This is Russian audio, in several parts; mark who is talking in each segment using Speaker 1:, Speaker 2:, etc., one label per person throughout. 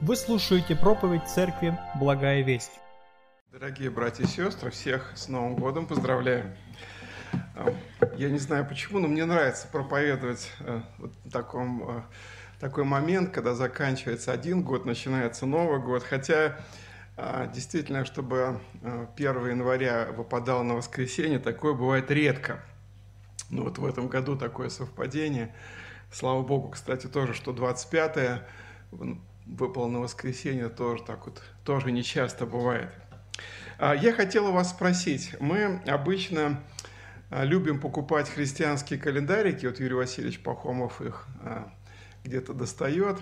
Speaker 1: Вы слушаете проповедь церкви «Благая весть».
Speaker 2: Дорогие братья и сестры, всех с Новым годом поздравляю. А, я не знаю почему, но мне нравится проповедовать э, вот в таком, э, такой момент, когда заканчивается один год, начинается Новый год. Хотя а, действительно, чтобы 1 э, января выпадало на воскресенье, такое бывает редко. Но вот в этом году такое совпадение. Слава Богу, кстати, тоже, что 25 выпало на воскресенье, тоже так вот, тоже не часто бывает. А, я хотел у вас спросить, мы обычно а, любим покупать христианские календарики, вот Юрий Васильевич Пахомов их а, где-то достает,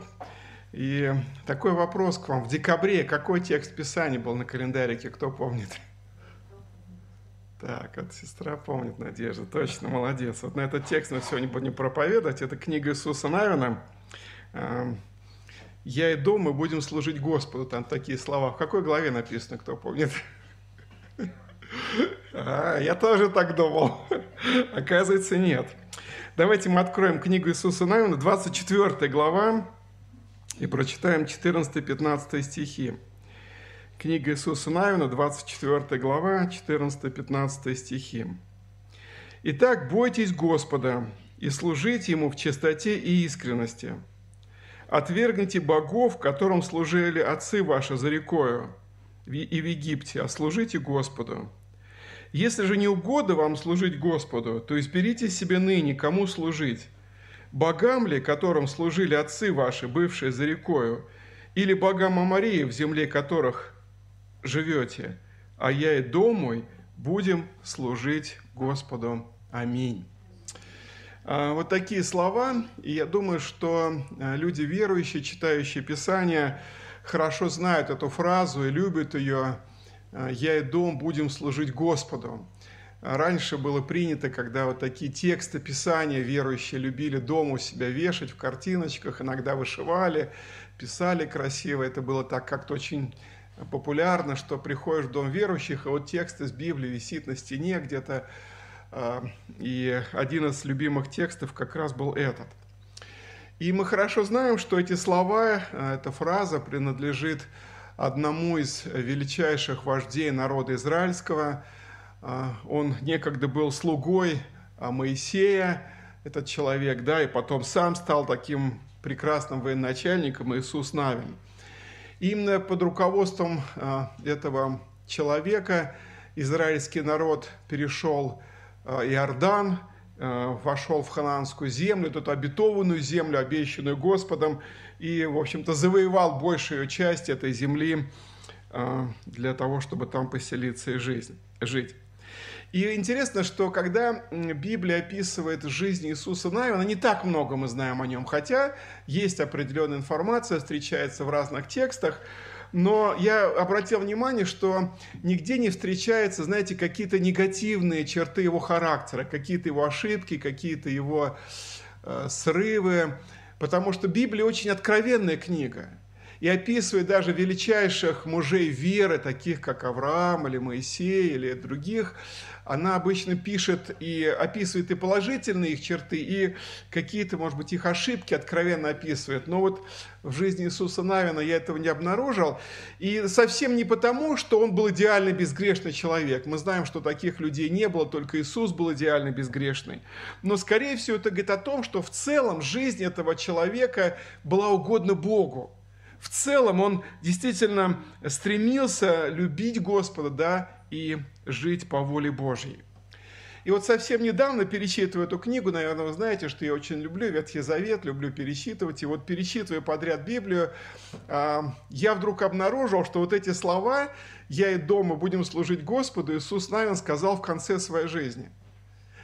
Speaker 2: и такой вопрос к вам. В декабре какой текст Писания был на календарике, кто помнит? Так, вот сестра помнит, Надежда, точно, молодец. Вот на этот текст мы сегодня будем проповедовать. Это книга Иисуса Навина «Я и дом, мы будем служить Господу». Там такие слова. В какой главе написано, кто помнит? А, я тоже так думал. Оказывается, нет. Давайте мы откроем книгу Иисуса Навина, 24 глава, и прочитаем 14-15 стихи. Книга Иисуса Навина, 24 глава, 14-15 стихи. «Итак, бойтесь Господа и служите Ему в чистоте и искренности – Отвергните богов, которым служили отцы ваши за рекою и в Египте, а служите Господу. Если же не угодно вам служить Господу, то изберите себе ныне, кому служить. Богам ли, которым служили отцы ваши, бывшие за рекою, или богам Амарии, в земле которых живете, а я и дом мой будем служить Господу. Аминь. А, вот такие слова, и я думаю, что а, люди верующие, читающие Писание, хорошо знают эту фразу и любят ее а, «Я и дом будем служить Господу». Раньше было принято, когда вот такие тексты Писания верующие любили дома у себя вешать в картиночках, иногда вышивали, писали красиво. Это было так как-то очень популярно, что приходишь в дом верующих, и вот текст из Библии висит на стене где-то а, и один из любимых текстов как раз был этот. И мы хорошо знаем, что эти слова, а, эта фраза принадлежит одному из величайших вождей народа израильского. А, он некогда был слугой Моисея, этот человек, да, и потом сам стал таким прекрасным военачальником Иисус Навин. Именно под руководством этого человека израильский народ перешел Э, Иордан, э, вошел в хананскую землю, эту обетованную землю, обещанную Господом, и, в общем-то, завоевал большую часть этой земли э, для того, чтобы там поселиться и жизнь, жить. И интересно, что когда Библия описывает жизнь Иисуса Навина, не так много мы знаем о нем, хотя есть определенная информация, встречается в разных текстах, но я обратил внимание, что нигде не встречаются, знаете, какие-то негативные черты его характера, какие-то его ошибки, какие-то его э, срывы, потому что Библия очень откровенная книга и описывает даже величайших мужей веры, таких как Авраам или Моисей или других, она обычно пишет и описывает и положительные их черты, и какие-то, может быть, их ошибки откровенно описывает. Но вот в жизни Иисуса Навина я этого не обнаружил. И совсем не потому, что он был идеальный безгрешный человек. Мы знаем, что таких людей не было, только Иисус был идеально безгрешный. Но, скорее всего, это говорит о том, что в целом жизнь этого человека была угодна Богу в целом он действительно стремился любить Господа, да, и жить по воле Божьей. И вот совсем недавно, перечитывая эту книгу, наверное, вы знаете, что я очень люблю Ветхий Завет, люблю пересчитывать. И вот перечитывая подряд Библию, а, я вдруг обнаружил, что вот эти слова «Я и дома будем служить Господу» Иисус Навин сказал в конце своей жизни.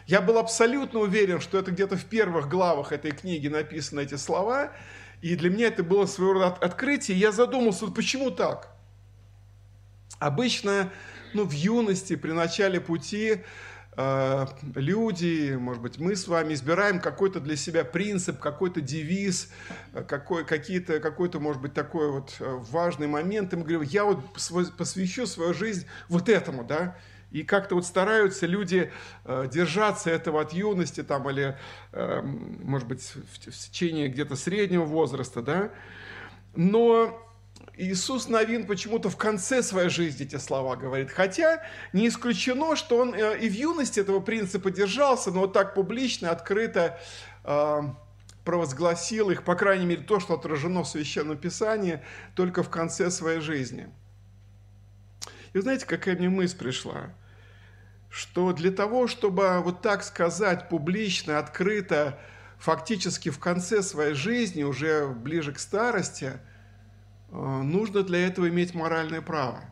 Speaker 2: Я был абсолютно уверен, что это где-то в первых главах этой книги написаны эти слова, и для меня это было своего рода открытие. Я задумался, вот почему так? Обычно ну, в юности, при начале пути э, люди, может быть, мы с вами избираем какой-то для себя принцип, какой-то девиз, э, какой, какие-то, какой-то, может быть, такой вот э, важный момент, и мы говорим, я вот посвящу свою жизнь вот этому, да, и как-то вот стараются люди э, держаться этого от юности там, или, э, может быть, в, в течение где-то среднего возраста, да. Но Иисус Новин почему-то в конце своей жизни эти слова говорит. Хотя не исключено, что он э, и в юности этого принципа держался, но вот так публично, открыто провозгласил их, по крайней мере, то, что отражено в Священном Писании, только в конце своей жизни. И знаете, какая мне мысль пришла? Что для того, чтобы вот так сказать публично, открыто, фактически в конце своей жизни, уже ближе к старости – Э, нужно для этого иметь моральное право.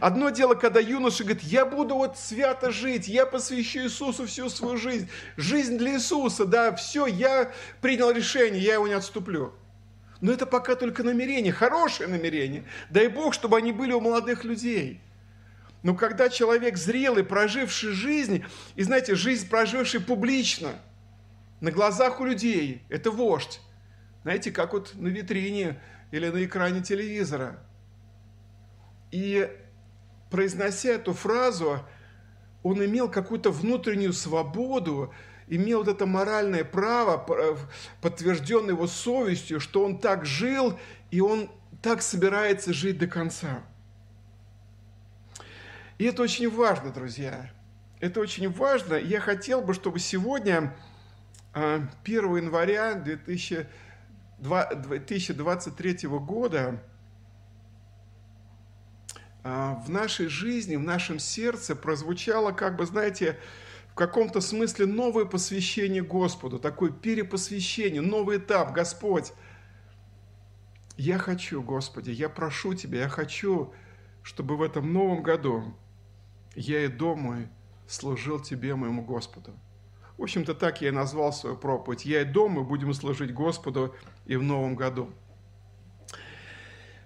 Speaker 2: Одно дело, когда юноша говорит, я буду вот свято жить, я посвящу Иисусу всю свою жизнь. Жизнь для Иисуса, да, все, я принял решение, я его не отступлю. Но это пока только намерение, хорошее намерение. Дай Бог, чтобы они были у молодых людей. Но когда человек зрелый, проживший жизнь, и знаете, жизнь, проживший публично, на глазах у людей, это вождь. Знаете, как вот на витрине или на экране телевизора. И произнося эту фразу, он имел какую-то внутреннюю свободу, имел вот это моральное право, подтвержденное его совестью, что он так жил, и он так собирается жить до конца. И это очень важно, друзья. Это очень важно. Я хотел бы, чтобы сегодня, 1 а, января 2000 2023 года а, в нашей жизни, в нашем сердце прозвучало, как бы, знаете, в каком-то смысле новое посвящение Господу, такое перепосвящение, новый этап. Господь, я хочу, Господи, я прошу Тебя, я хочу, чтобы в этом новом году я и дома служил Тебе, моему Господу. В общем-то, так я и назвал свою проповедь. Я и дома будем служить Господу и в новом году.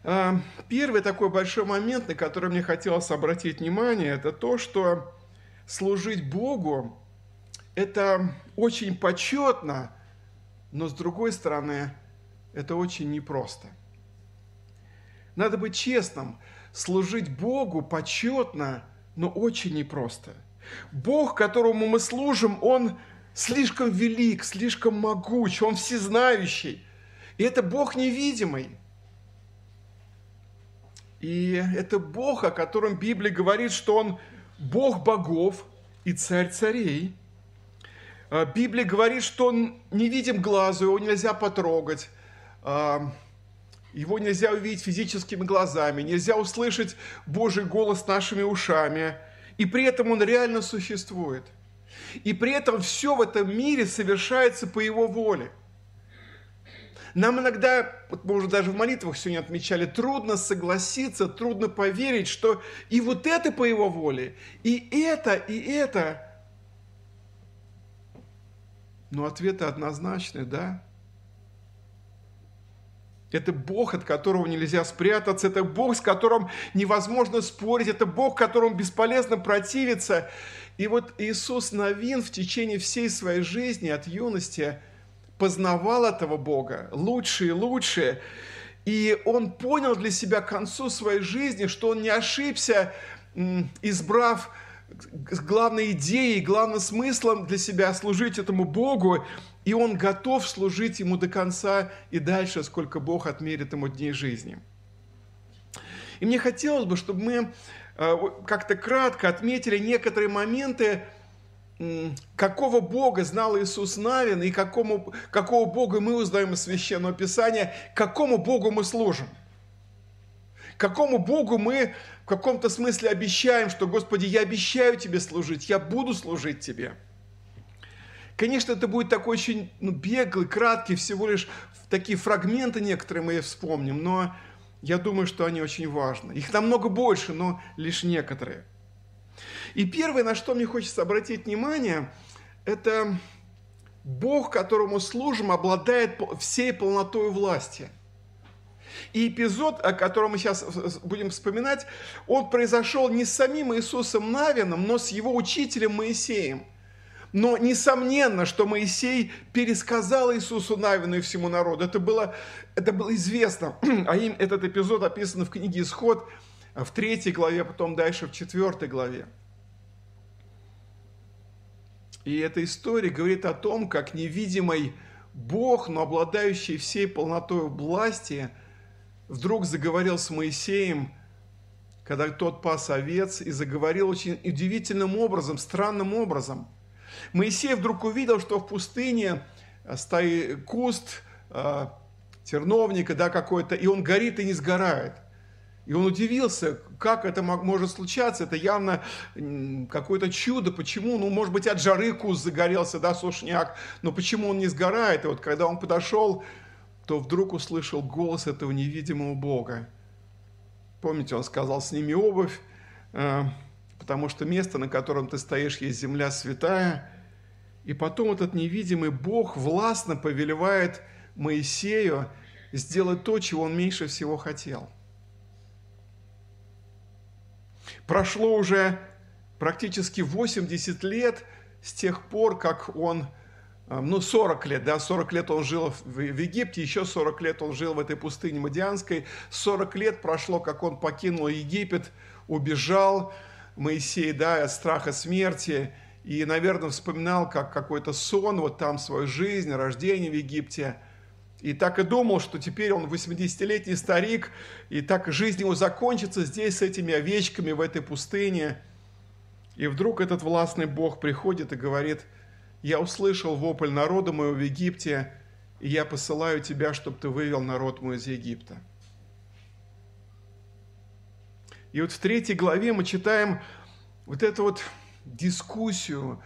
Speaker 2: А, первый такой большой момент, на который мне хотелось обратить внимание, это то, что служить Богу – это очень почетно, но с другой стороны, это очень непросто. Надо быть честным, служить Богу почетно, но очень непросто – Бог, которому мы служим, Он слишком велик, слишком могуч, Он всезнающий. И это Бог невидимый. И это Бог, о котором Библия говорит, что Он Бог богов и царь царей. А, Библия говорит, что Он не видим глазу, его нельзя потрогать, а, его нельзя увидеть физическими глазами, нельзя услышать Божий голос нашими ушами – и при этом он реально существует. И при этом все в этом мире совершается по его воле. Нам иногда, вот мы уже даже в молитвах сегодня отмечали, трудно согласиться, трудно поверить, что и вот это по его воле, и это, и это. Но ответы однозначные, да. Это Бог, от которого нельзя спрятаться, это Бог, с которым невозможно спорить, это Бог, которому бесполезно противиться. И вот Иисус Новин в течение всей своей жизни от юности познавал этого Бога лучше и лучше. И он понял для себя к концу своей жизни, что он не ошибся, избрав главной идеей, главным смыслом для себя служить этому Богу и он готов служить ему до конца и дальше, сколько Бог отмерит ему дней жизни. И мне хотелось бы, чтобы мы э, как-то кратко отметили некоторые моменты, какого Бога знал Иисус Навин и какому, какого Бога мы узнаем из Священного Писания, какому Богу мы служим. Какому Богу мы в каком-то смысле обещаем, что, Господи, я обещаю Тебе служить, я буду служить Тебе – Конечно, это будет такой очень ну, беглый, краткий, всего лишь такие фрагменты некоторые мы вспомним, но я думаю, что они очень важны. Их намного больше, но лишь некоторые. И первое, на что мне хочется обратить внимание, это Бог, которому служим, обладает всей полнотой власти. И эпизод, о котором мы сейчас будем вспоминать, он произошел не с самим Иисусом Навином, но с его учителем Моисеем – но несомненно, что Моисей пересказал Иисусу Навину и всему народу. Это было, это было известно. А им этот эпизод описан в книге «Исход» в третьей главе, потом дальше в четвертой главе. И эта история говорит о том, как невидимый Бог, но обладающий всей полнотой власти, вдруг заговорил с Моисеем, когда тот пас овец, и заговорил очень удивительным образом, странным образом. Моисей вдруг увидел, что в пустыне стоит куст э, терновника да, какой-то, и он горит и не сгорает – и он удивился, как это может случаться. Это явно какое-то чудо. Почему? Ну, может быть, от жары куст загорелся, да, сушняк. Но почему он не сгорает? И вот когда он подошел, то вдруг услышал голос этого невидимого Бога. Помните, он сказал, сними обувь, э, потому что место, на котором ты стоишь, есть земля святая. И потом этот невидимый Бог властно повелевает Моисею сделать то, чего он меньше всего хотел – Прошло уже практически 80 лет с тех пор, как он, э, ну 40 лет, да, 40 лет он жил в Египте, еще 40 лет он жил в этой пустыне Мадианской, 40 лет прошло, как он покинул Египет, убежал, Моисей, да, страха смерти, и, наверное, вспоминал как какой-то сон, вот там свою жизнь, рождение в Египте – и так и думал, что теперь он 80-летний старик, и так жизнь его закончится здесь с этими овечками в этой пустыне. И вдруг этот властный Бог приходит и говорит, я услышал вопль народа моего в Египте, и я посылаю тебя, чтобы ты вывел народ мой из Египта. И вот в третьей главе мы читаем вот эту вот дискуссию,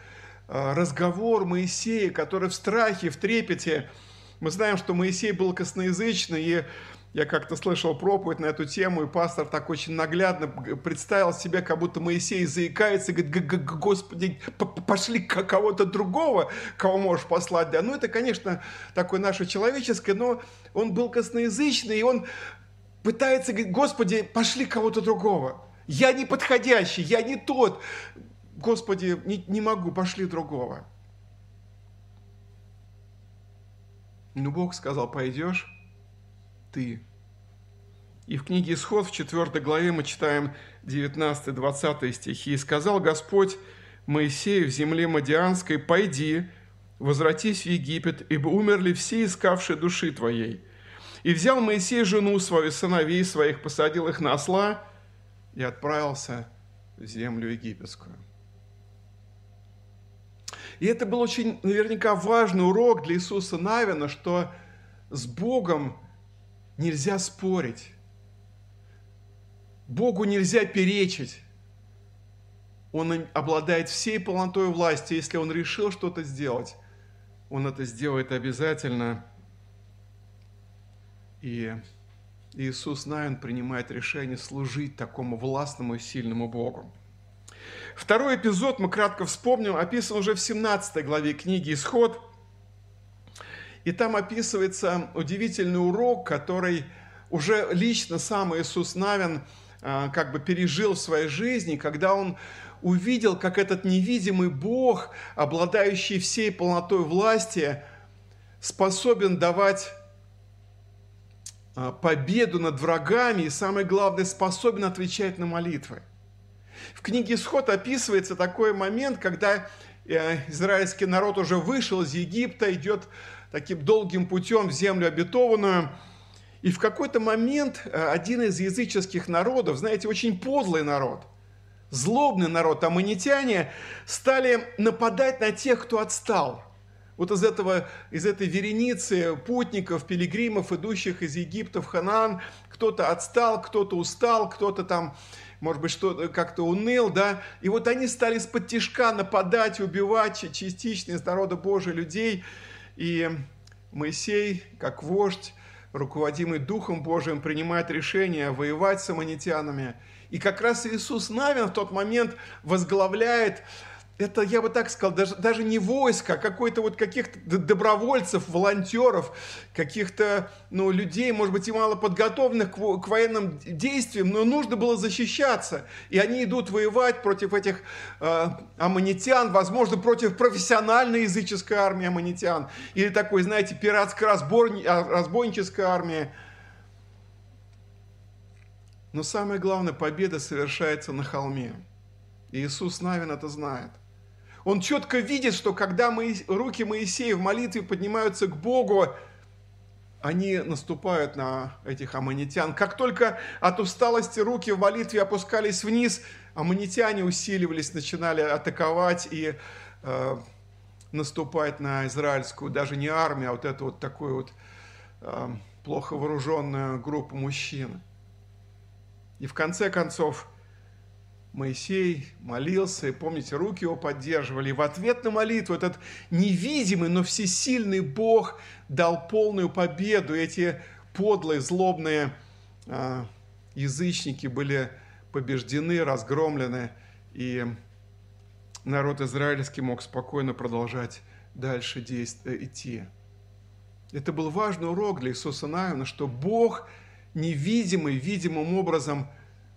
Speaker 2: а, разговор Моисея, который в страхе, в трепете – мы знаем, что Моисей был косноязычный, и я как-то слышал проповедь на эту тему, и пастор так очень наглядно представил себе, как будто Моисей заикается, и говорит, Господи, пошли кого-то другого, кого можешь послать. Да, ну это, конечно, такое наше человеческое, но он был косноязычный, и он пытается говорить, Господи, пошли кого-то другого. Я не подходящий, я не тот. Господи, не, не могу, пошли другого. Но Бог сказал, пойдешь ты. И в книге Исход в 4 главе мы читаем 19-20 стихи. «И сказал Господь Моисею в земле Мадианской, пойди, возвратись в Египет, ибо умерли все искавшие души твоей. И взял Моисей жену свою, сыновей своих, посадил их на осла и отправился в землю египетскую». И это был очень наверняка важный урок для Иисуса Навина, что с Богом нельзя спорить. Богу нельзя перечить. Он обладает всей полнотой власти. Если он решил что-то сделать, он это сделает обязательно. И Иисус Навин принимает решение служить такому властному и сильному Богу. Второй эпизод, мы кратко вспомним, описан уже в 17 главе книги «Исход». И там описывается удивительный урок, который уже лично сам Иисус Навин а, как бы пережил в своей жизни, когда он увидел, как этот невидимый Бог, обладающий всей полнотой власти, способен давать победу над врагами и, самое главное, способен отвечать на молитвы. В книге «Исход» описывается такой момент, когда э, израильский народ уже вышел из Египта, идет таким долгим путем в землю обетованную. И в какой-то момент э, один из языческих народов, знаете, очень подлый народ, злобный народ, аммонитяне, стали нападать на тех, кто отстал. Вот из, этого, из этой вереницы путников, пилигримов, идущих из Египта в Ханаан, кто-то отстал, кто-то устал, кто-то там может быть, что как-то уныл, да, и вот они стали из-под тяжка нападать, убивать частично из народа Божия людей, и Моисей, как вождь, руководимый Духом Божиим, принимает решение воевать с аммонитянами. И как раз Иисус Навин в тот момент возглавляет это, я бы так сказал, даже, даже не войско, а какой-то вот каких-то добровольцев, волонтеров, каких-то ну, людей, может быть, и мало подготовленных к, к военным действиям, но нужно было защищаться. И они идут воевать против этих э, аммонитян, возможно, против профессиональной языческой армии аммонитян, или такой, знаете, пиратско-разбойнической армии. Но самое главное, победа совершается на холме. И Иисус Навин это знает. Он четко видит, что когда мы, руки Моисея в молитве поднимаются к Богу, они наступают на этих аммонитян. Как только от усталости руки в молитве опускались вниз, аммонитяне усиливались, начинали атаковать и э, наступать на израильскую, даже не армию, а вот эту вот такую вот э, плохо вооруженную группу мужчин. И в конце концов Моисей молился, и помните, руки его поддерживали. И в ответ на молитву этот невидимый, но всесильный Бог дал полную победу. И эти подлые, злобные э, язычники были побеждены, разгромлены, и народ израильский мог спокойно продолжать дальше действовать, идти. Это был важный урок для Иисуса Навина, что Бог невидимый, видимым образом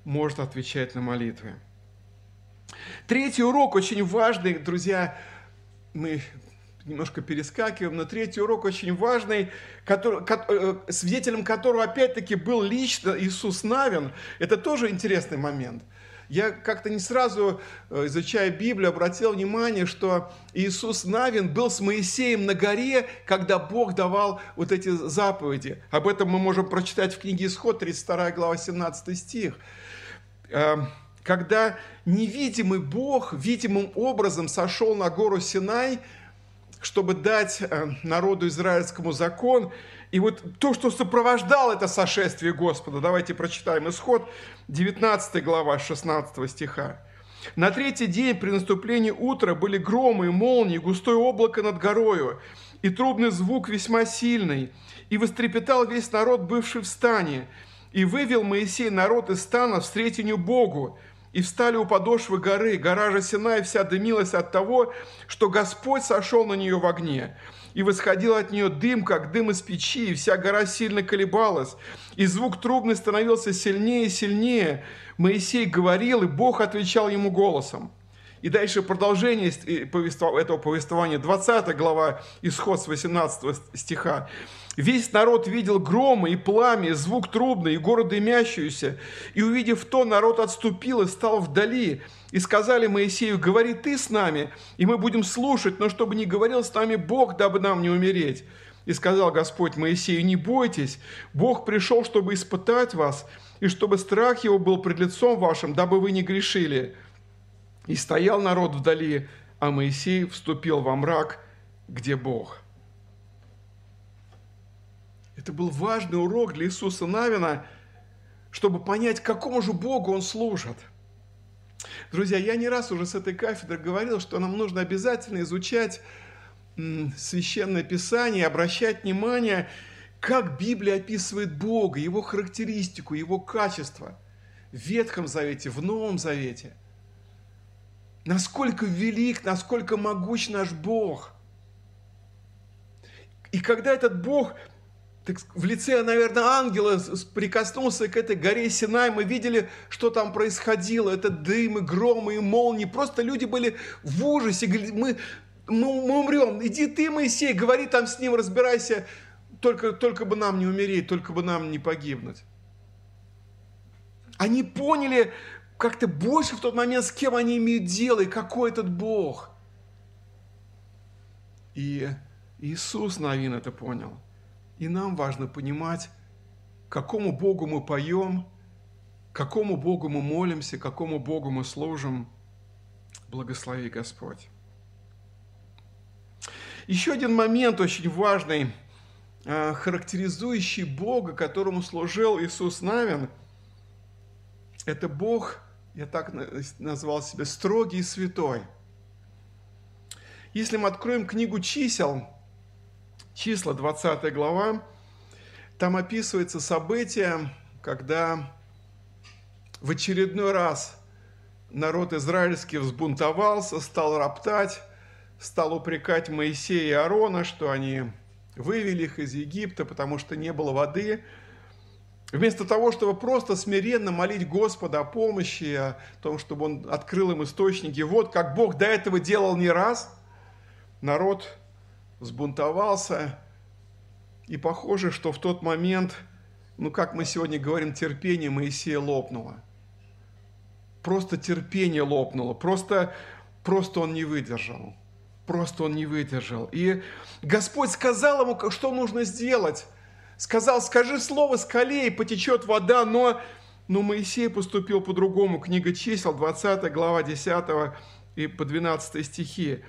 Speaker 2: может отвечать на молитвы. Третий урок очень важный, друзья, мы немножко перескакиваем, но третий урок очень важный, который, э, свидетелем которого опять-таки был лично Иисус Навин. Это тоже интересный момент. Я как-то не сразу, э, изучая Библию, обратил внимание, что Иисус Навин был с Моисеем на горе, когда Бог давал вот эти заповеди. Об этом мы можем прочитать в книге Исход, 32 глава, 17 стих. Когда невидимый Бог видимым образом сошел на гору Синай – чтобы дать э, народу израильскому закон. И вот то, что сопровождало это сошествие Господа, давайте прочитаем исход 19 глава 16 стиха. На третий день при наступлении утра были громы и молнии, густое облако над горою, и трубный звук весьма сильный, и вострепетал весь народ, бывший в стане. И вывел Моисей народ из стана встретению Богу, и встали у подошвы горы. Гора же Синай вся дымилась от того, что Господь сошел на нее в огне. И восходил от нее дым, как дым из печи, и вся гора сильно колебалась. И звук трубный становился сильнее и сильнее. Моисей говорил, и Бог отвечал ему голосом. И дальше продолжение этого повествования, 20 глава, исход с 18 стиха. Весь народ видел громы и пламя, и звук трубный, и город дымящуюся. И увидев то, народ отступил и стал вдали. И сказали Моисею, говори ты с нами, и мы будем слушать, но чтобы не говорил с нами Бог, дабы нам не умереть. И сказал Господь Моисею, не бойтесь, Бог пришел, чтобы испытать вас, и чтобы страх его был пред лицом вашим, дабы вы не грешили. И стоял народ вдали, а Моисей вступил во мрак, где Бог. Это был важный урок для Иисуса Навина, чтобы понять, какому же Богу он служит. Друзья, я не раз уже с этой кафедры говорил, что нам нужно обязательно изучать Священное Писание, обращать внимание, как Библия описывает Бога, Его характеристику, Его качество в Ветхом Завете, в Новом Завете. Насколько велик, насколько могуч наш Бог. И когда этот Бог так в лице, наверное, ангела прикоснулся к этой горе Синай. Мы видели, что там происходило. Это дым и громы и молнии. Просто люди были в ужасе. Мы, мы, мы умрем. Иди ты, Моисей, говори там с ним, разбирайся. Только, только бы нам не умереть, только бы нам не погибнуть. Они поняли как-то больше в тот момент, с кем они имеют дело и какой этот Бог. И Иисус, наверное, это понял – и нам важно понимать, какому Богу мы поем, какому Богу мы молимся, какому Богу мы служим. Благослови Господь. Еще один момент очень важный, а, характеризующий Бога, которому служил Иисус Навин, это Бог, я так назвал себя, строгий и святой. Если мы откроем книгу чисел, числа, 20 глава, там описывается событие, когда в очередной раз народ израильский взбунтовался, стал роптать, стал упрекать Моисея и Аарона, что они вывели их из Египта, потому что не было воды. Вместо того, чтобы просто смиренно молить Господа о помощи, о том, чтобы Он открыл им источники, вот как Бог до этого делал не раз, народ взбунтовался. И похоже, что в тот момент, ну как мы сегодня говорим, терпение Моисея лопнуло. Просто терпение лопнуло, просто, просто он не выдержал. Просто он не выдержал. И Господь сказал ему, что нужно сделать. сказал, скажи слово скале, и потечет вода, но, но Моисей поступил по-другому. Книга чисел, 20 глава 10 и по 12 стихи.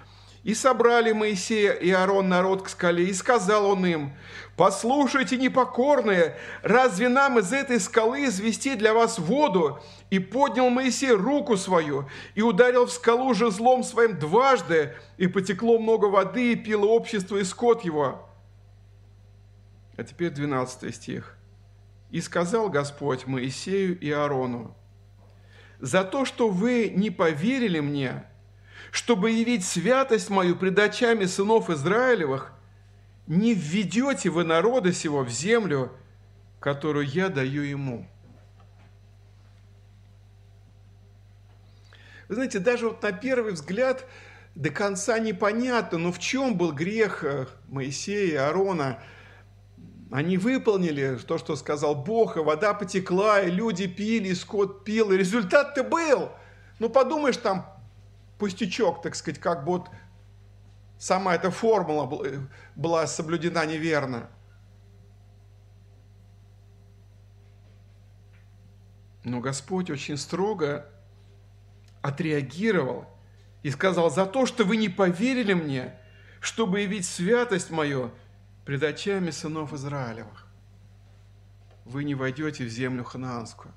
Speaker 2: И собрали Моисея и Аарон народ к скале, и сказал он им, «Послушайте, непокорные, разве нам из этой скалы извести для вас воду?» И поднял Моисей руку свою, и ударил в скалу жезлом своим дважды, и потекло много воды, и пило общество и скот его. А теперь 12 стих. «И сказал Господь Моисею и Аарону, «За то, что вы не поверили мне, чтобы явить святость мою пред очами сынов Израилевых, не введете вы народа сего в землю, которую я даю ему». Вы знаете, даже вот на первый взгляд до конца непонятно, но в чем был грех э, Моисея и Аарона – они выполнили то, что сказал Бог, и вода потекла, и люди пили, и скот пил, и результат-то был. Ну, подумаешь, там пустячок, так сказать, как бы вот сама эта формула была соблюдена неверно. Но Господь очень строго отреагировал и сказал, за то, что вы не поверили мне, чтобы явить святость мою – пред очами сынов Израилевых. Вы не войдете в землю ханаанскую.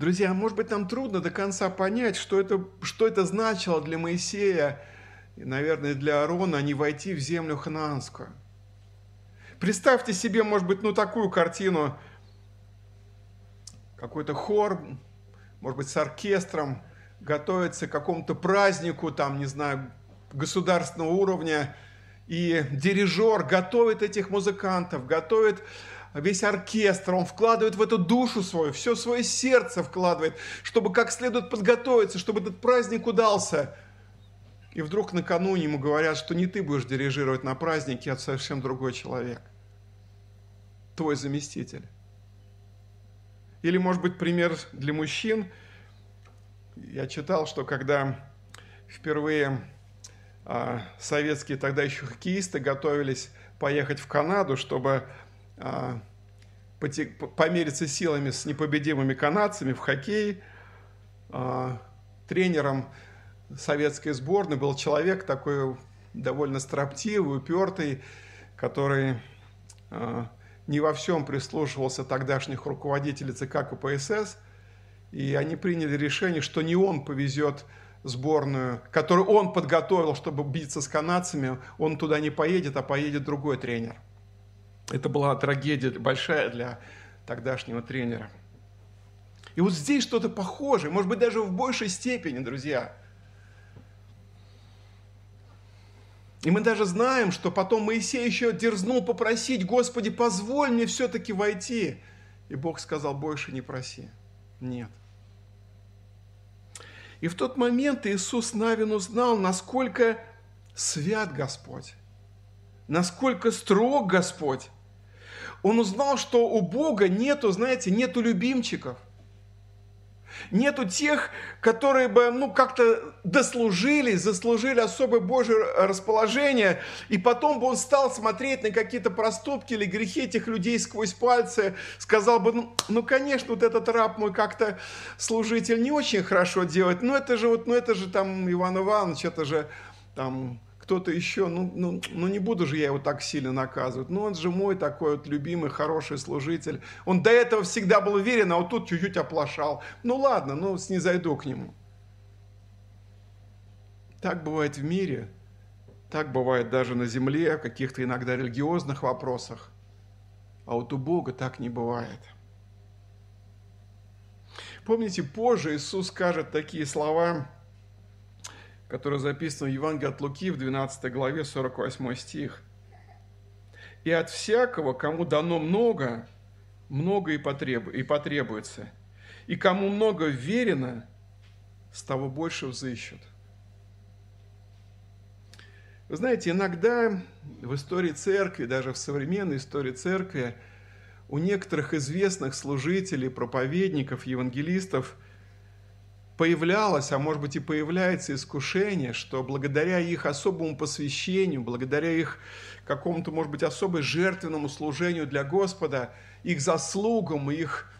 Speaker 2: Друзья, может быть, нам трудно до конца понять, что это, что это значило для Моисея и, наверное, для Аарона не войти в землю ханаанскую. Представьте себе, может быть, ну такую картину, какой-то хор, может быть, с оркестром, готовится к какому-то празднику, там, не знаю, государственного уровня, и дирижер готовит этих музыкантов, готовит весь оркестр, он вкладывает в эту душу свою, все свое сердце вкладывает, чтобы как следует подготовиться, чтобы этот праздник удался. И вдруг накануне ему говорят, что не ты будешь дирижировать на празднике, а совсем другой человек. Твой заместитель. Или, может быть, пример для мужчин. Я читал, что когда впервые а, советские тогда еще хоккеисты готовились поехать в Канаду, чтобы помериться силами с непобедимыми канадцами в хоккей. А, тренером советской сборной был человек такой довольно строптивый, упертый, который не во всем прислушивался тогдашних руководителей ЦК КПСС, и они приняли решение, что не он повезет сборную, которую он подготовил, чтобы биться с канадцами, он туда не поедет, а поедет другой тренер. Это была трагедия большая для тогдашнего тренера. И вот здесь что-то похожее, может быть, даже в большей степени, друзья. И мы даже знаем, что потом Моисей еще дерзнул попросить, Господи, позволь мне все-таки войти. И Бог сказал, больше не проси. Нет. И в тот момент Иисус Навин узнал, насколько свят Господь, насколько строг Господь. Он узнал, что у Бога нету, знаете, нету любимчиков – Нету тех, которые бы, ну, как-то дослужились, заслужили особое Божье расположение, и потом бы он стал смотреть на какие-то проступки или грехи этих людей сквозь пальцы, сказал бы, ну, ну конечно, вот этот раб мой как-то служитель не очень хорошо делает, ну, это же вот, ну, это же там Иван Иванович, это же там кто-то еще, ну, ну, ну не буду же я его так сильно наказывать. Ну он же мой такой вот любимый, хороший служитель. Он до этого всегда был уверен, а вот тут чуть-чуть оплошал. Ну ладно, ну снизойду к нему. Так бывает в мире, так бывает даже на земле, в каких-то иногда религиозных вопросах. А вот у Бога так не бывает. Помните, позже Иисус скажет такие слова – которое записано в Евангелии от Луки в 12 главе 48 стих. «И от всякого, кому дано много, много и, потреб... и потребуется, и кому много верено, с того больше взыщут». Вы знаете, иногда в истории церкви, даже в современной истории церкви, у некоторых известных служителей, проповедников, евангелистов – появлялось, а может быть и появляется искушение, что благодаря их особому посвящению, благодаря их какому-то, может быть, особо жертвенному служению для Господа, их заслугам, их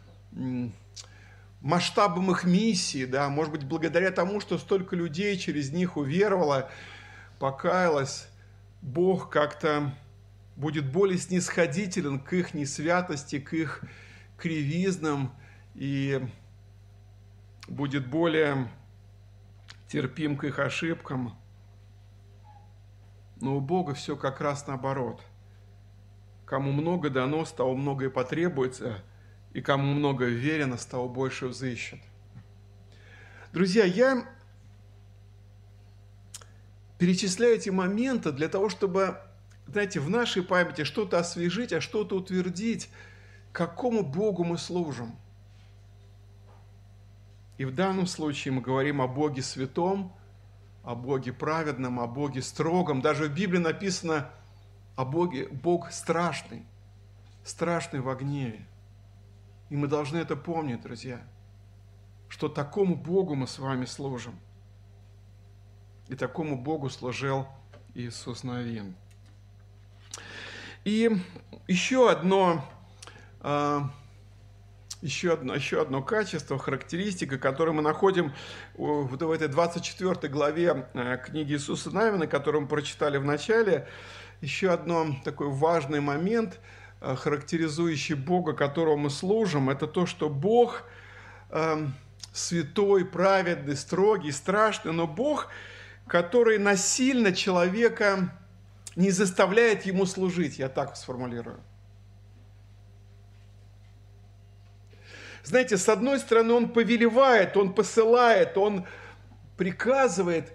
Speaker 2: масштабам их миссии, да, может быть, благодаря тому, что столько людей через них уверовало, покаялось, Бог как-то будет более снисходителен к их несвятости, к их кривизнам и будет более терпим к их ошибкам. Но у Бога все как раз наоборот. Кому много дано, с того много и потребуется, и кому много верено, с того больше взыщет. Друзья, я перечисляю эти моменты для того, чтобы, знаете, в нашей памяти что-то освежить, а что-то утвердить, какому Богу мы служим. И в данном случае мы говорим о Боге святом, о Боге праведном, о Боге строгом. Даже в Библии написано о Боге, Бог страшный, страшный в гневе. И мы должны это помнить, друзья, что такому Богу мы с вами служим. И такому Богу служил Иисус Новин. И еще одно, а, еще одно, еще одно качество, характеристика, которое мы находим в этой 24 главе э, книги Иисуса Навина, которую мы прочитали в начале, еще одно такой важный момент, э, характеризующий Бога, которого мы служим, это то, что Бог э, святой, праведный, строгий, страшный, но Бог – который насильно человека не заставляет ему служить, я так сформулирую. Знаете, с одной стороны, он повелевает, он посылает, он приказывает,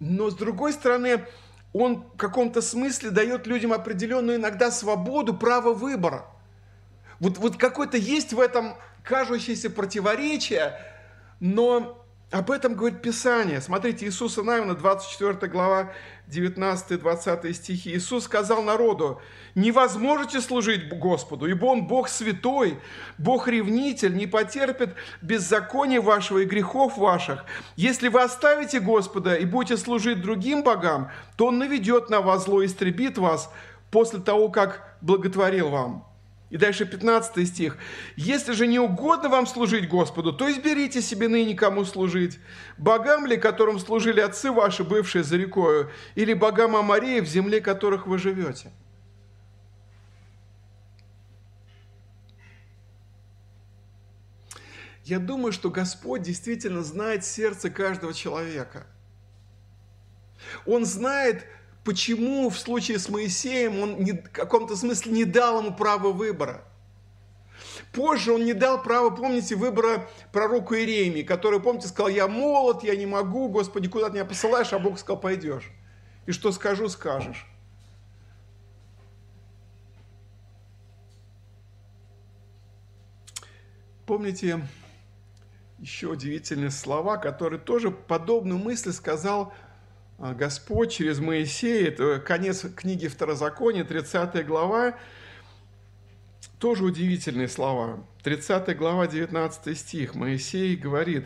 Speaker 2: но с другой стороны, он в каком-то смысле дает людям определенную иногда свободу, право выбора. Вот, вот какое-то есть в этом кажущееся противоречие, но об этом говорит Писание. Смотрите, Иисуса Навина, 24 глава, 19-20 стихи. Иисус сказал народу, не возможете служить Господу, ибо Он Бог святой, Бог ревнитель, не потерпит беззакония вашего и грехов ваших. Если вы оставите Господа и будете служить другим богам, то Он наведет на вас зло и истребит вас после того, как благотворил вам. И дальше 15 стих. «Если же не угодно вам служить Господу, то изберите себе ныне кому служить. Богам ли, которым служили отцы ваши, бывшие за рекою, или богам Амарии, в земле которых вы живете?» Я думаю, что Господь действительно знает сердце каждого человека. Он знает, почему в случае с Моисеем он не, в каком-то смысле не дал ему право выбора. Позже он не дал права, помните, выбора пророку Иеремии, который, помните, сказал, я молод, я не могу, Господи, куда ты меня посылаешь, а Бог сказал, пойдешь. И что скажу, скажешь. Помните еще удивительные слова, которые тоже подобную мысль сказал Господь через Моисея, это конец книги Второзакония, 30 глава, тоже удивительные слова. 30 глава, 19 стих. Моисей говорит,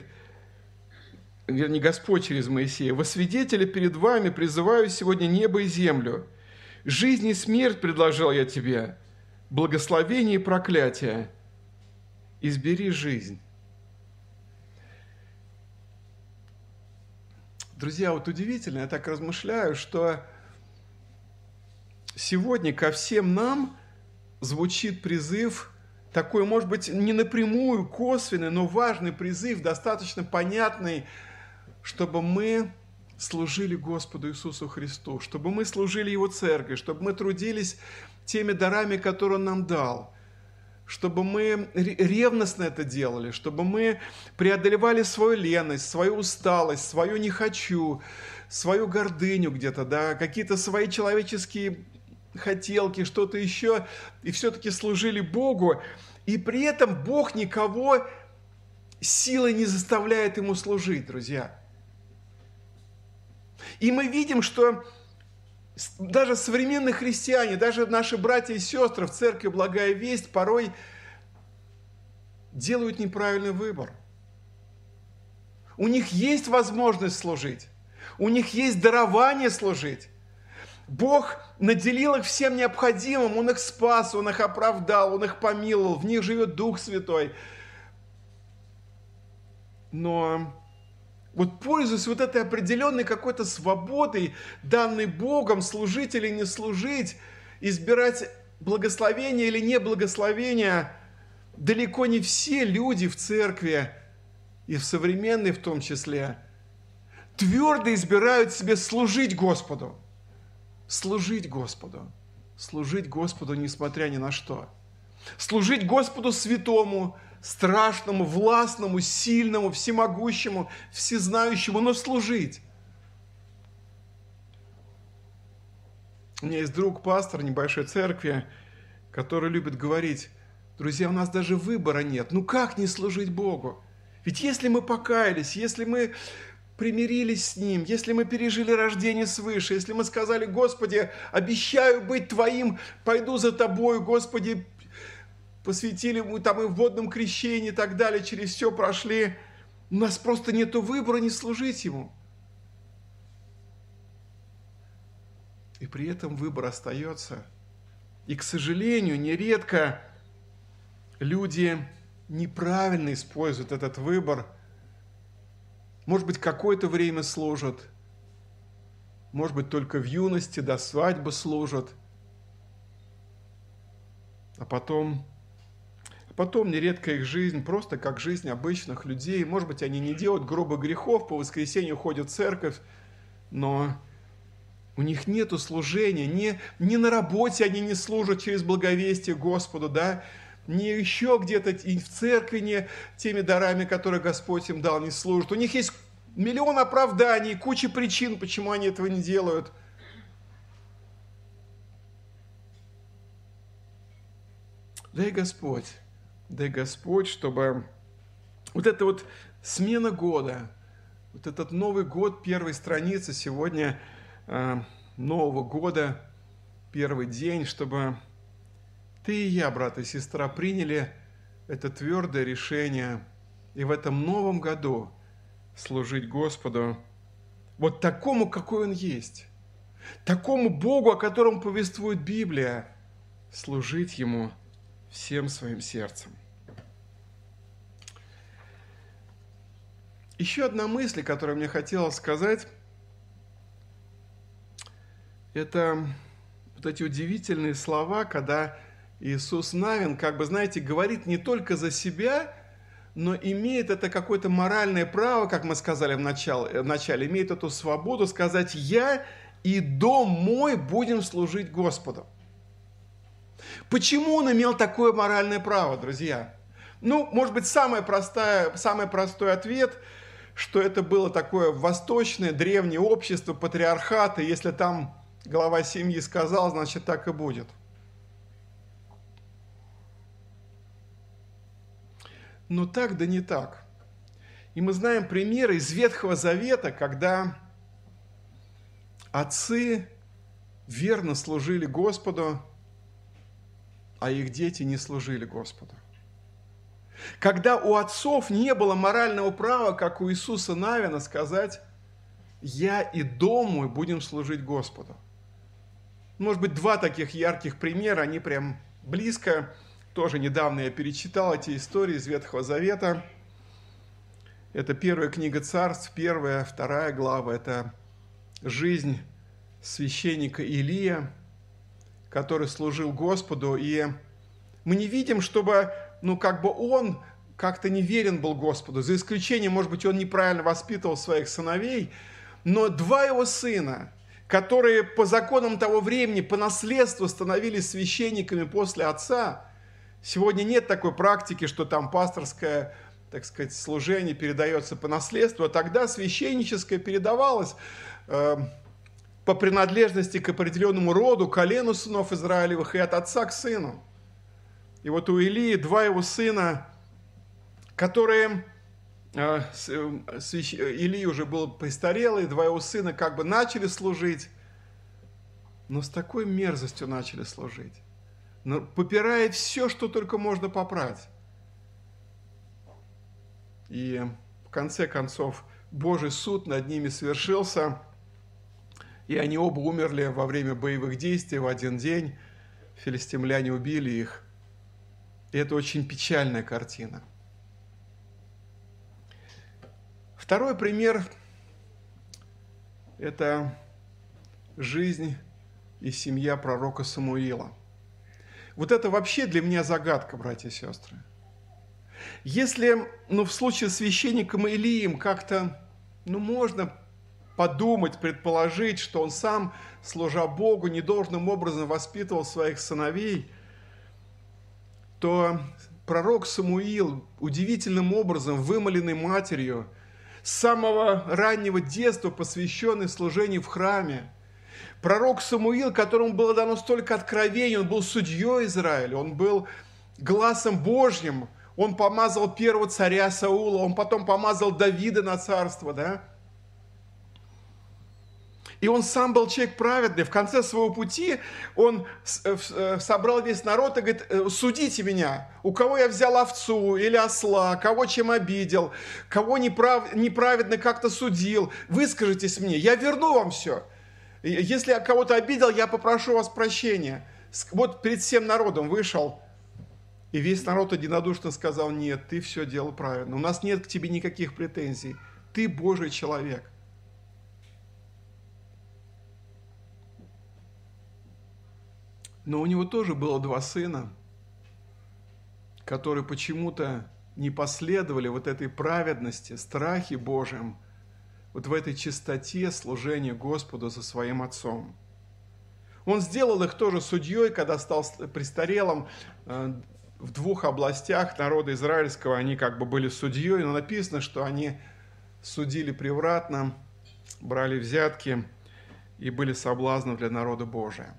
Speaker 2: вернее, Господь через Моисея, «Во свидетеля перед вами призываю сегодня небо и землю. Жизнь и смерть предложил я тебе, благословение и проклятие. Избери жизнь». Друзья, вот удивительно, я так размышляю, что сегодня ко всем нам звучит призыв, такой, может быть, не напрямую, косвенный, но важный призыв, достаточно понятный, чтобы мы служили Господу Иисусу Христу, чтобы мы служили Его Церкви, чтобы мы трудились теми дарами, которые Он нам дал – чтобы мы ревностно это делали, чтобы мы преодолевали свою леность, свою усталость, свою не хочу, свою гордыню где-то, да, какие-то свои человеческие хотелки, что-то еще, и все-таки служили Богу, и при этом Бог никого силой не заставляет ему служить, друзья. И мы видим, что даже современные христиане, даже наши братья и сестры в церкви «Благая весть» порой делают неправильный выбор. У них есть возможность служить. У них есть дарование служить. Бог наделил их всем необходимым, Он их спас, Он их оправдал, Он их помиловал, в них живет Дух Святой. Но вот пользуясь вот этой определенной какой-то свободой, данной Богом, служить или не служить, избирать благословение или не благословение, далеко не все люди в церкви, и в современной в том числе, твердо избирают себе служить Господу – служить Господу. Служить Господу, несмотря ни на что. Служить Господу святому, страшному, властному, сильному, всемогущему, всезнающему, но служить. У меня есть друг, пастор небольшой церкви, который любит говорить, друзья, у нас даже выбора нет. Ну как не служить Богу? Ведь если мы покаялись, если мы примирились с Ним, если мы пережили рождение свыше, если мы сказали, Господи, обещаю быть Твоим, пойду за Тобою, Господи, посвятили мы там и в водном крещении и так далее, через все прошли, у нас просто нет выбора не служить Ему. И при этом выбор остается. И, к сожалению, нередко люди неправильно используют этот выбор – может быть, какое-то время служат. Может быть, только в юности до свадьбы служат. А потом, потом нередко их жизнь просто как жизнь обычных людей. Может быть, они не делают грубых грехов, по воскресенью ходят в церковь, но у них нет служения, не, не на работе они не служат через благовестие Господу, да, не еще где-то и в церкви не теми дарами, которые Господь им дал, не служат. У них есть миллион оправданий, куча причин, почему они этого не делают. Дай Господь, дай Господь, чтобы вот эта вот смена года, вот этот Новый год, первой страницы сегодня э, Нового года, первый день, чтобы ты и я, брат и сестра, приняли это твердое решение. И в этом новом году служить Господу вот такому, какой Он есть. Такому Богу, о котором повествует Библия. Служить Ему всем своим сердцем. Еще одна мысль, которую мне хотелось сказать, это вот эти удивительные слова, когда Иисус Навин, как бы, знаете, говорит не только за себя, но имеет это какое-то моральное право, как мы сказали в начале, в начале, имеет эту свободу сказать «я и дом мой будем служить Господу». Почему он имел такое моральное право, друзья? Ну, может быть, самый, простая, самый простой ответ, что это было такое восточное древнее общество, патриархата, если там глава семьи сказал, значит так и будет – Но так да не так. И мы знаем примеры из Ветхого Завета, когда отцы верно служили Господу, а их дети не служили Господу. Когда у отцов не было морального права, как у Иисуса Навина, сказать, я и дом мой будем служить Господу. Может быть, два таких ярких примера, они прям близко тоже недавно я перечитал эти истории из Ветхого Завета. Это первая книга царств, первая, вторая глава. Это жизнь священника Илия, который служил Господу. И мы не видим, чтобы, ну, как бы он как-то не верен был Господу. За исключением, может быть, он неправильно воспитывал своих сыновей. Но два его сына, которые по законам того времени, по наследству становились священниками после отца – Сегодня нет такой практики, что там пасторское, так сказать, служение передается по наследству, а тогда священническое передавалось э, по принадлежности к определенному роду, колену сынов Израилевых и от отца к сыну. И вот у Илии два его сына, которые э, э. Илий уже был престарелый, два его сына как бы начали служить, но с такой мерзостью начали служить попирает все, что только можно попрать. И в конце концов Божий суд над ними свершился, и они оба умерли во время боевых действий в один день. Филистимляне убили их. И это очень печальная картина. Второй пример – это жизнь и семья пророка Самуила. Вот это вообще для меня загадка, братья и сестры. Если, ну, в случае с священником Илием как-то, ну, можно подумать, предположить, что он сам, служа Богу, недолжным образом воспитывал своих сыновей, то пророк Самуил, удивительным образом вымоленный матерью, с самого раннего детства посвященный служению в храме, пророк Самуил, которому было дано столько откровений, он был судьей Израиля, он был глазом Божьим, он помазал первого царя Саула, он потом помазал Давида на царство, да? И он сам был человек праведный. В конце своего пути он э, э, собрал весь народ и говорит, «Э, судите меня, у кого я взял овцу или осла, кого чем обидел, кого неправ, неправедно как-то судил, выскажитесь мне, я верну вам все. Если я кого-то обидел, я попрошу вас прощения. Вот перед всем народом вышел, и весь народ единодушно сказал, нет, ты все делал правильно, у нас нет к тебе никаких претензий, ты Божий человек. Но у него тоже было два сына, которые почему-то не последовали вот этой праведности, страхе Божьем – вот в этой чистоте служения Господу за своим отцом. Он сделал их тоже судьей, когда стал престарелым э, в двух областях народа израильского. Они как бы были судьей, но написано, что они судили превратно, брали взятки и были соблазном для народа Божия.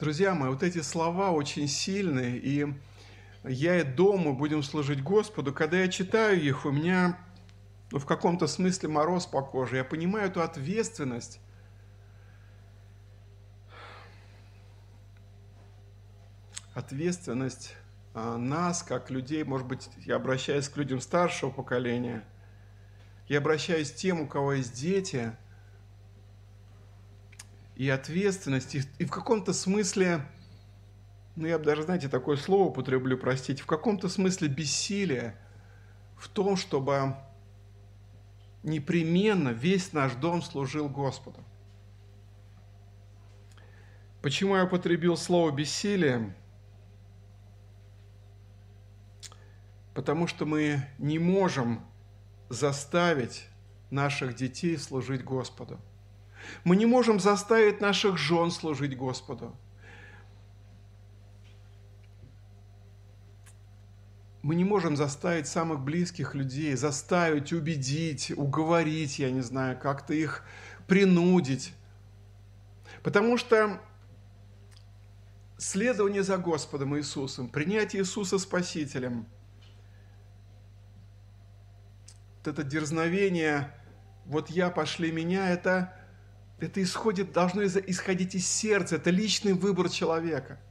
Speaker 2: Друзья мои, вот эти слова очень сильные, и я и дома будем служить Господу, когда я читаю их, у меня ну, в каком-то смысле мороз по коже. Я понимаю эту ответственность. Ответственность а, нас, как людей, может быть, я обращаюсь к людям старшего поколения, я обращаюсь к тем, у кого есть дети, и ответственность, и, и в каком-то смысле – ну я бы даже, знаете, такое слово употреблю, простите, в каком-то смысле бессилие в том, чтобы непременно весь наш дом служил Господу. Почему я употребил слово «бессилие»? Потому что мы не можем заставить наших детей служить Господу. Мы не можем заставить наших жен служить Господу. мы не можем заставить самых близких людей, заставить, убедить, уговорить, я не знаю, как-то их принудить. Потому что следование за Господом Иисусом, принятие Иисуса Спасителем, вот это дерзновение, вот я, пошли меня, это, это исходит, должно исходить из сердца, это личный выбор человека –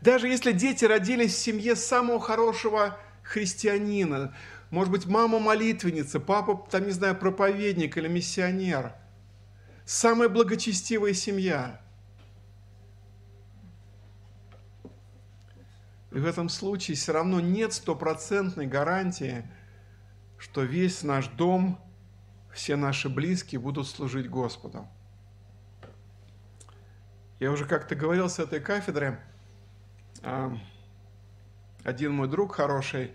Speaker 2: даже если дети родились в семье самого хорошего христианина, может быть, мама молитвенница, папа, там, не знаю, проповедник или миссионер, самая благочестивая семья. И в этом случае все равно нет стопроцентной гарантии, что весь наш дом, все наши близкие будут служить Господу. Я уже как-то говорил с этой кафедры – один мой друг хороший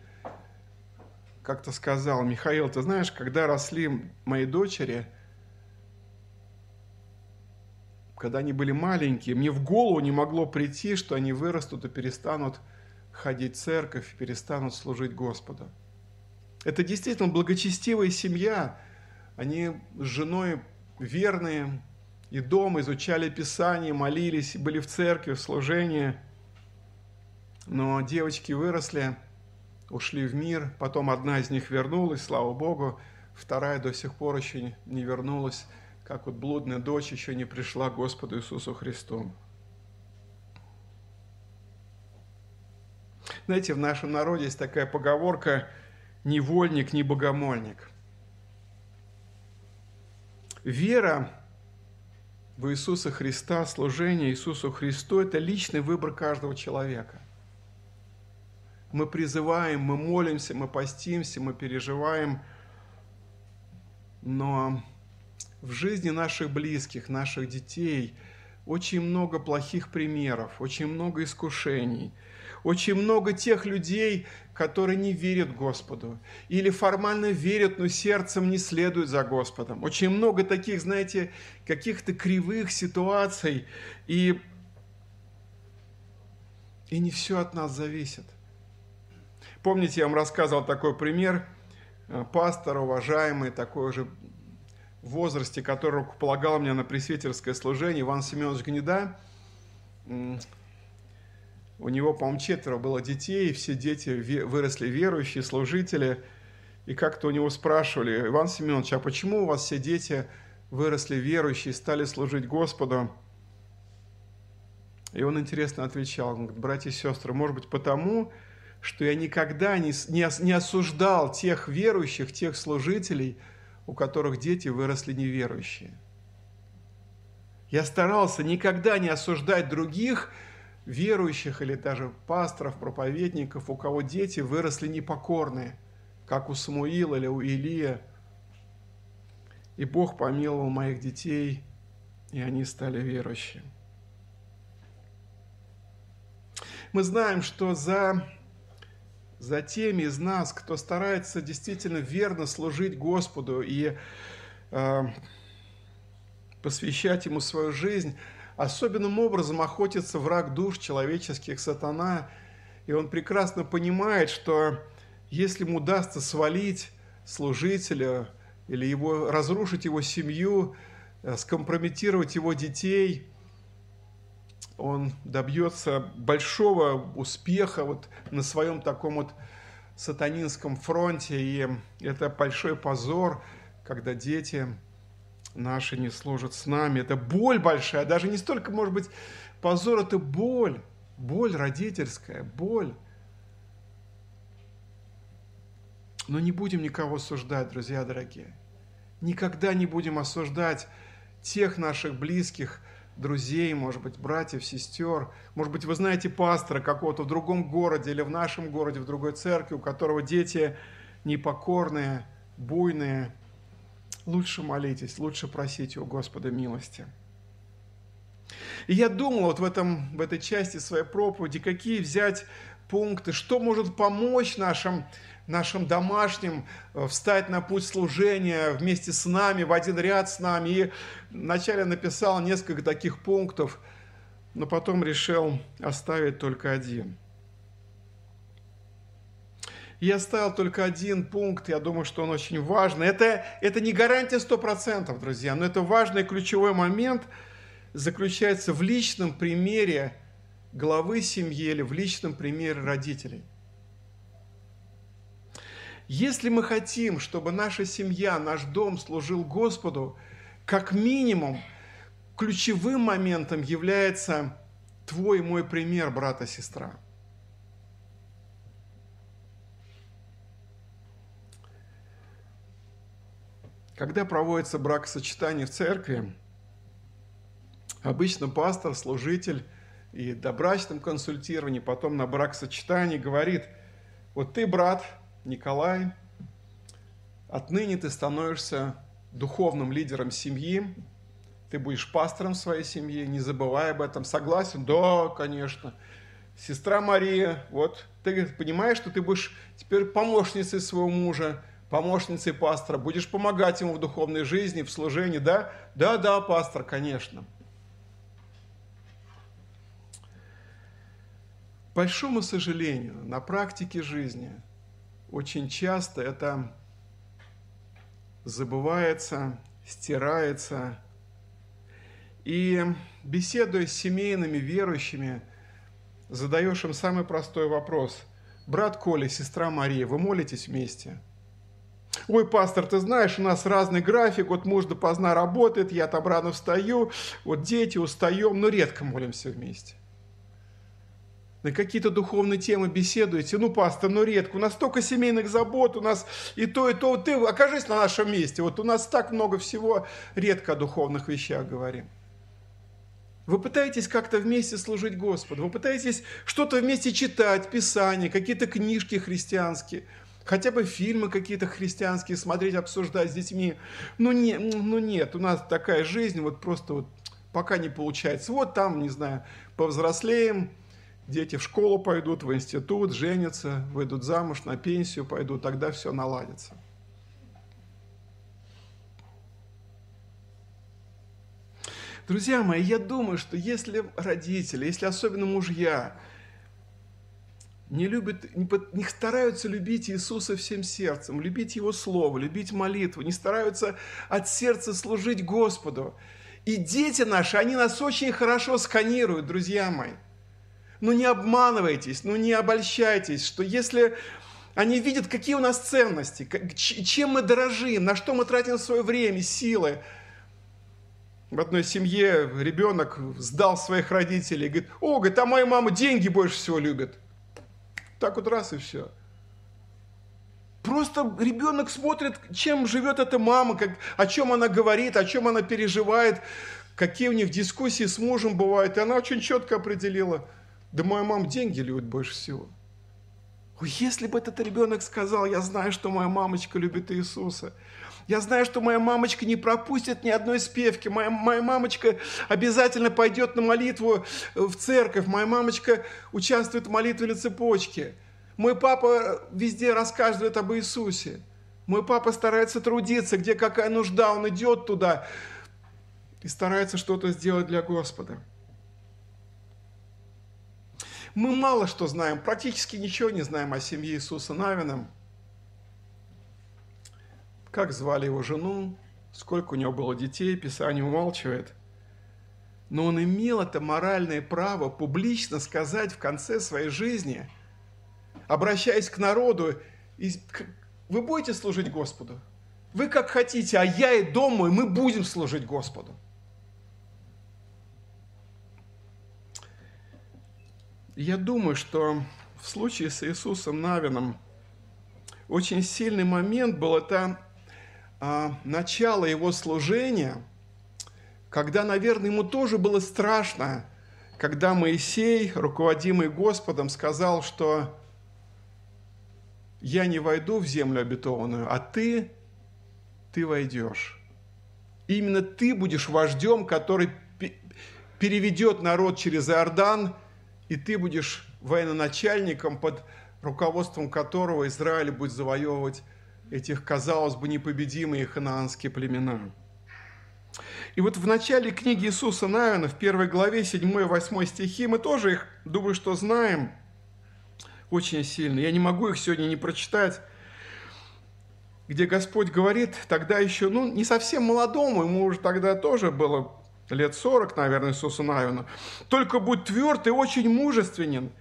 Speaker 2: как-то сказал, Михаил, ты знаешь, когда росли мои дочери, когда они были маленькие, мне в голову не могло прийти, что они вырастут и перестанут ходить в церковь, перестанут служить Господу. Это действительно благочестивая семья. Они с женой верные, и дома изучали Писание, молились, были в церкви, в служении – но девочки выросли, ушли в мир, потом одна из них вернулась, слава Богу, вторая до сих пор еще не вернулась, как вот блудная дочь еще не пришла к Господу Иисусу Христу. Знаете, в нашем народе есть такая поговорка «ни вольник, ни богомольник». Вера в Иисуса Христа, служение Иисусу Христу – это личный выбор каждого человека. Мы призываем, мы молимся, мы постимся, мы переживаем, но в жизни наших близких, наших детей очень много плохих примеров, очень много искушений – очень много тех людей, которые не верят Господу. Или формально верят, но сердцем не следуют за Господом. Очень много таких, знаете, каких-то кривых ситуаций. И, и не все от нас зависит. Помните, я вам рассказывал такой пример. Пастор, уважаемый, такой же в возрасте, который руковолагал меня на пресвитерское служение, Иван Семенович Гнеда, у него, по-моему, четверо было детей, и все дети выросли верующие, служители. И как-то у него спрашивали, Иван Семенович, а почему у вас все дети выросли верующие, стали служить Господу? И он интересно отвечал, он говорит, братья и сестры, может быть, потому, что я никогда не, не, не осуждал тех верующих, тех служителей, у которых дети выросли неверующие. Я старался никогда не осуждать других, верующих или даже пасторов, проповедников, у кого дети выросли непокорные, как у Самуила или у Илия. И Бог помиловал моих детей, и они стали верующими. Мы знаем, что за, за теми из нас, кто старается действительно верно служить Господу и э, посвящать Ему свою жизнь – Особенным образом охотится враг душ человеческих, сатана, и он прекрасно понимает, что если ему удастся свалить служителя или его, разрушить его семью, э, скомпрометировать его детей, он добьется большого успеха вот на своем таком вот сатанинском фронте, и это большой позор, когда дети наши не служат с нами. Это боль большая, даже не столько, может быть, позор, это боль, боль родительская, боль. Но не будем никого осуждать, друзья дорогие. Никогда не будем осуждать тех наших близких, друзей, может быть, братьев, сестер. Может быть, вы знаете пастора какого-то в другом городе или в нашем городе, в другой церкви, у которого дети непокорные, буйные, лучше молитесь, лучше просите у Господа милости. И я думал вот в, этом, в этой части своей проповеди, какие взять пункты, что может помочь нашим, нашим домашним э, встать на путь служения вместе с нами, в один ряд с нами. И вначале написал несколько таких пунктов, но потом решил оставить только один – я оставил только один пункт, я думаю, что он очень важный. Это, это не гарантия 100%, друзья, но это важный ключевой момент заключается в личном примере главы семьи или в личном примере родителей. Если мы хотим, чтобы наша семья, наш дом служил Господу, как минимум ключевым моментом является твой и мой пример, брат и сестра – Когда проводится бракосочетание в церкви, обычно пастор, служитель и до брачном консультировании, потом на бракосочетании говорит, вот ты, брат Николай, отныне ты становишься духовным лидером семьи, ты будешь пастором своей семьи, не забывай об этом. Согласен? Да, конечно. Сестра Мария, вот ты понимаешь, что ты будешь теперь помощницей своего мужа, помощницей пастора, будешь помогать ему в духовной жизни, в служении, да? Да, да, пастор, конечно. К большому сожалению, на практике жизни очень часто это забывается, стирается. И беседуя с семейными верующими, задаешь им самый простой вопрос. Брат Коля, сестра Мария, вы молитесь вместе – Ой, пастор, ты знаешь, у нас разный график, вот муж допоздна работает, я там рано встаю, вот дети устаем, но редко молимся вместе. на какие-то духовные темы беседуете, ну, пастор, ну, редко, у нас столько семейных забот, у нас и то, и то, ты окажись на нашем месте, вот у нас так много всего, редко о духовных вещах говорим. Вы пытаетесь как-то вместе служить Господу, вы пытаетесь что-то вместе читать, Писание, какие-то книжки христианские, хотя бы фильмы какие-то христианские смотреть, обсуждать с детьми. Ну, не, ну нет, у нас такая жизнь, вот просто вот пока не получается. Вот там, не знаю, повзрослеем, дети в школу пойдут, в институт, женятся, выйдут замуж, на пенсию пойдут, тогда все наладится. Друзья мои, я думаю, что если родители, если особенно мужья, не любят, не, не стараются любить Иисуса всем сердцем, любить Его Слово, любить молитву, не стараются от сердца служить Господу. И дети наши, они нас очень хорошо сканируют, друзья мои ну не обманывайтесь, ну не обольщайтесь, что если они видят, какие у нас ценности, чем мы дорожим, на что мы тратим свое время, силы. В одной семье ребенок сдал своих родителей говорит, о, говорит, а моя мама деньги больше всего любит. Так вот раз и все. Просто ребенок смотрит, чем живет эта мама, как, о чем она говорит, о чем она переживает, какие у них дискуссии с мужем бывают. И она очень четко определила – да моя мама деньги любит больше всего. Если бы этот ребенок сказал, я знаю, что моя мамочка любит Иисуса, я знаю, что моя мамочка не пропустит ни одной спевки. Моя, моя мамочка обязательно пойдет на молитву в церковь. Моя мамочка участвует в молитве цепочке. Мой папа везде рассказывает об Иисусе. Мой папа старается трудиться, где какая нужда, он идет туда и старается что-то сделать для Господа. Мы мало что знаем, практически ничего не знаем о семье Иисуса Навина. Как звали его жену, сколько у него было детей, Писание умалчивает. Но он имел это моральное право публично сказать в конце своей жизни, обращаясь к народу, вы будете служить Господу? Вы как хотите, а я и дом мой, мы будем служить Господу. Я думаю, что в случае с Иисусом Навином очень сильный момент был это начало его служения, когда, наверное, ему тоже было страшно, когда Моисей, руководимый Господом, сказал, что я не войду в землю обетованную, а ты, ты войдешь. именно ты будешь вождем, который переведет народ через Иордан и ты будешь военачальником, под руководством которого Израиль будет завоевывать этих, казалось бы, непобедимые ханаанские племена. И вот в начале книги Иисуса Навина, в первой главе, 7-8 стихи, мы тоже их, думаю, что знаем очень сильно. Я не могу их сегодня не прочитать, где Господь говорит тогда еще, ну, не совсем молодому, ему уже тогда тоже было лет 40, наверное, Иисусу Навину. Только будь тверд и очень мужественен,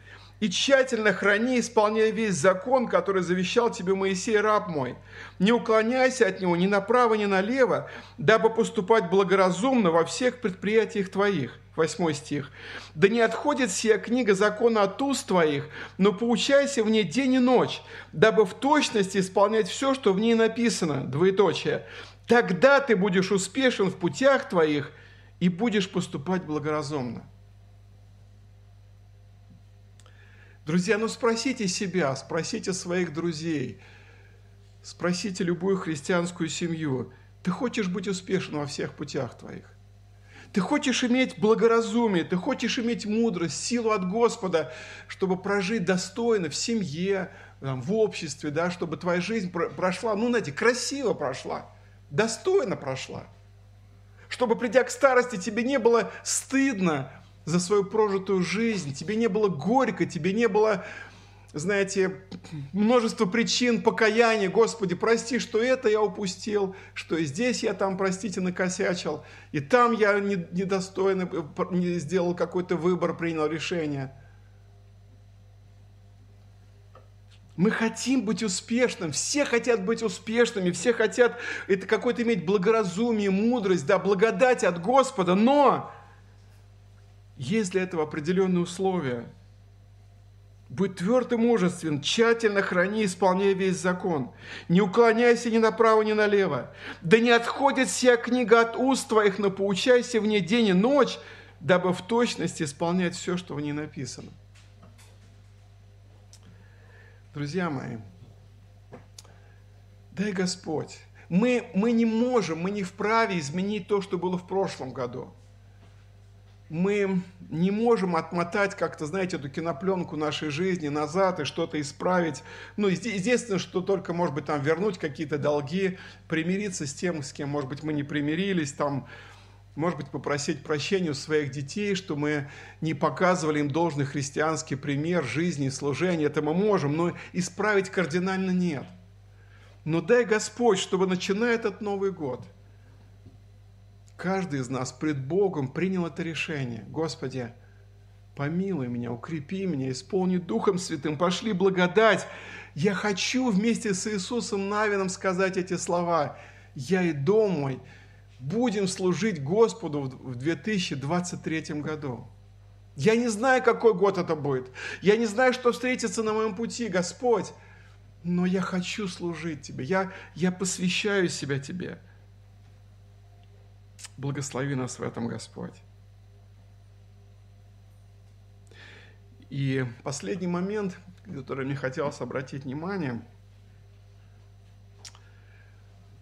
Speaker 2: и тщательно храни, исполняя весь закон, который завещал тебе Моисей, раб мой. Не уклоняйся от него ни направо, ни налево, дабы поступать благоразумно во всех предприятиях твоих. Восьмой стих. «Да не отходит сия книга закона от уст твоих, но поучайся в ней день и ночь, дабы в точности исполнять все, что в ней написано». Двоеточие. «Тогда ты будешь успешен в путях твоих, и будешь поступать благоразумно. Друзья, ну спросите себя, спросите своих друзей, спросите любую христианскую семью, ты хочешь быть успешным во всех путях твоих? Ты хочешь иметь благоразумие, ты хочешь иметь мудрость, силу от Господа, чтобы прожить достойно в семье, в обществе, да, чтобы твоя жизнь прошла, ну, знаете, красиво прошла, достойно прошла – чтобы, придя к старости, тебе не было стыдно за свою прожитую жизнь, тебе не было горько, тебе не было, знаете, множество причин покаяния. Господи, прости, что это я упустил, что и здесь я там, простите, накосячил, и там я недостойно не сделал какой-то выбор, принял решение – Мы хотим быть успешным, все хотят быть успешными, все хотят это какое-то иметь благоразумие, мудрость, да, благодать от Господа, но есть для этого определенные условия. Будь тверд и мужествен, тщательно храни, исполняя весь закон. Не уклоняйся ни направо, ни налево. Да не отходит вся книга от уст твоих, но поучайся в ней день и ночь, дабы в точности исполнять все, что в ней написано. Друзья мои, дай Господь, мы, мы не можем, мы не вправе изменить то, что было в прошлом году – мы не можем отмотать как-то, знаете, эту кинопленку нашей жизни назад и что-то исправить. Ну, единственное, что только, может быть, там вернуть какие-то долги, примириться с тем, с кем, может быть, мы не примирились, там, может быть, попросить прощения у своих детей, что мы не показывали им должный христианский пример жизни и служения. Это мы можем, но исправить кардинально нет. Но дай Господь, чтобы, начиная этот Новый год – каждый из нас пред Богом принял это решение. Господи, помилуй меня, укрепи меня, исполни Духом Святым, пошли благодать. Я хочу вместе с Иисусом Навином сказать эти слова. Я и дом мой будем служить Господу в 2023 году. Я не знаю, какой год это будет. Я не знаю, что встретится на моем пути, Господь. Но я хочу служить Тебе. Я, я посвящаю себя Тебе. Благослови нас в этом, Господь. И последний момент, который мне хотелось обратить внимание,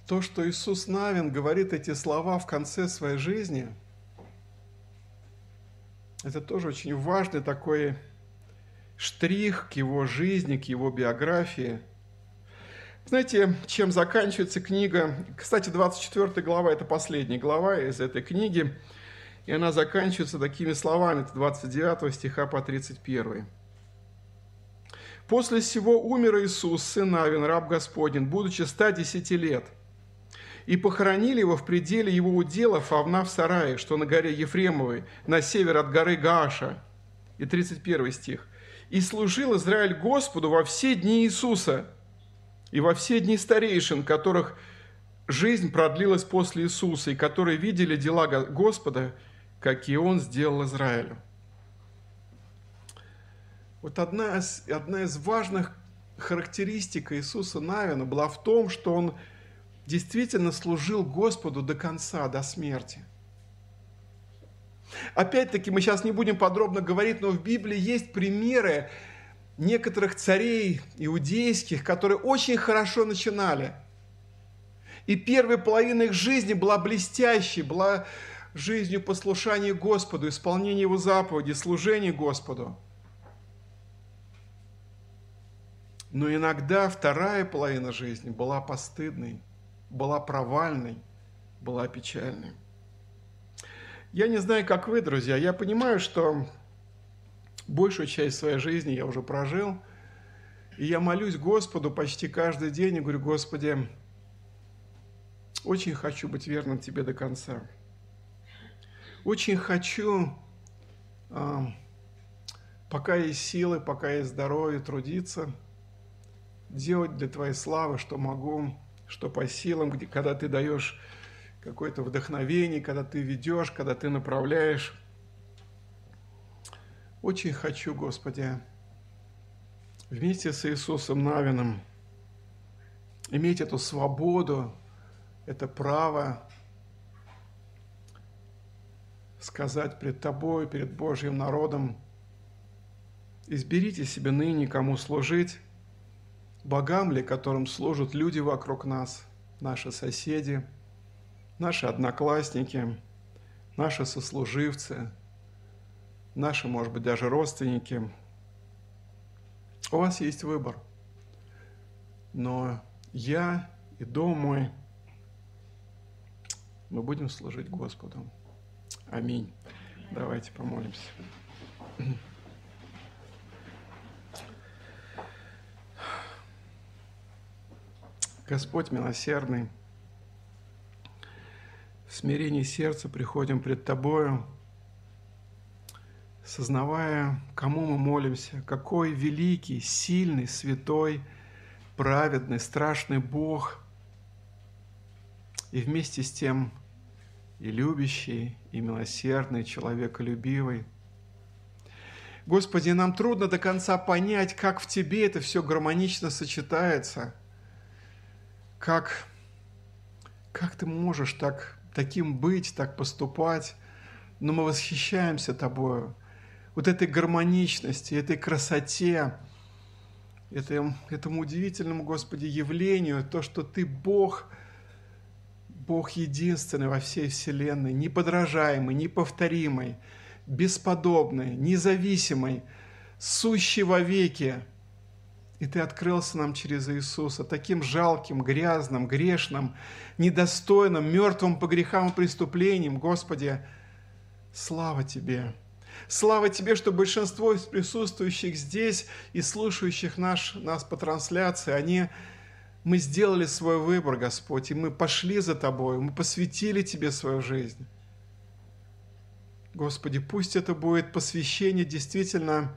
Speaker 2: то, что Иисус Навин говорит эти слова в конце своей жизни, это тоже очень важный такой штрих к его жизни, к его биографии – знаете, чем заканчивается книга? Кстати, 24 глава – это последняя глава из этой книги, и она заканчивается такими словами, это 29 стиха по 31. «После всего умер Иисус, сын Авин, раб Господень, будучи 110 лет, и похоронили его в пределе его удела Фавна в сарае, что на горе Ефремовой, на север от горы Гааша». И 31 стих. «И служил Израиль Господу во все дни Иисуса, и во все дни старейшин, которых жизнь продлилась после Иисуса, и которые видели дела Господа, какие Он сделал Израилю. Вот одна из, одна из важных характеристик Иисуса Навина была в том, что Он действительно служил Господу до конца, до смерти. Опять-таки, мы сейчас не будем подробно говорить, но в Библии есть примеры некоторых царей иудейских, которые очень хорошо начинали. И первая половина их жизни была блестящей, была жизнью послушания Господу, исполнения Его заповедей, служения Господу. Но иногда вторая половина жизни была постыдной, была провальной, была печальной. Я не знаю, как вы, друзья, я понимаю, что большую часть своей жизни я уже прожил. И я молюсь Господу почти каждый день и говорю, Господи, очень хочу быть верным Тебе до конца. Очень хочу, а, пока есть силы, пока есть здоровье, трудиться, делать для Твоей славы, что могу, что по силам, где, когда Ты даешь какое-то вдохновение, когда Ты ведешь, когда Ты направляешь. Очень хочу, Господи, вместе с Иисусом Навином иметь эту свободу, это право сказать пред Тобой, перед Божьим народом, изберите себе ныне, кому служить, богам ли, которым служат люди вокруг нас, наши соседи, наши одноклассники, наши сослуживцы – наши, может быть, даже родственники. У вас есть выбор. Но я и дом мой, мы будем служить Господу. Аминь. Давайте помолимся. Господь милосердный, в смирении сердца приходим пред Тобою, сознавая, кому мы молимся, какой великий, сильный, святой, праведный, страшный Бог, и вместе с тем и любящий, и милосердный, человеколюбивый. Господи, нам трудно до конца понять, как в Тебе это все гармонично сочетается. Как, как Ты можешь так, таким быть, так поступать. Но мы восхищаемся Тобою. Вот этой гармоничности, этой красоте, этой, этому удивительному, Господи, явлению, то, что Ты Бог, Бог единственный во всей Вселенной, неподражаемый, неповторимый – бесподобный, независимый, сущий во веки. И Ты открылся нам через Иисуса, таким жалким, грязным, грешным, недостойным, мертвым по грехам и преступлениям. Господи, слава Тебе! Слава Тебе, что большинство из присутствующих здесь и слушающих наш, нас по трансляции, они, мы сделали свой выбор, Господь, и мы пошли за Тобой, мы посвятили Тебе свою жизнь. Господи, пусть это будет посвящение действительно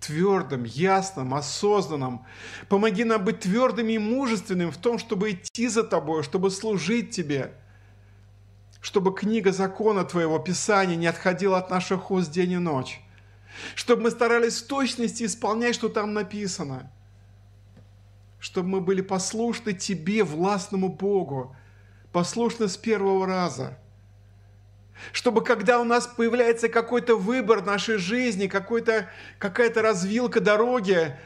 Speaker 2: твердым, ясным, осознанным. Помоги нам быть твердым и мужественным в том, чтобы идти за Тобой, чтобы служить Тебе, чтобы книга закона Твоего, Писания не отходила от наших уст день и ночь, чтобы мы старались в точности исполнять, что там написано, чтобы мы были послушны Тебе, властному Богу, послушны с первого раза – чтобы когда у нас появляется какой-то выбор нашей жизни, какой-то, какая-то развилка дороги,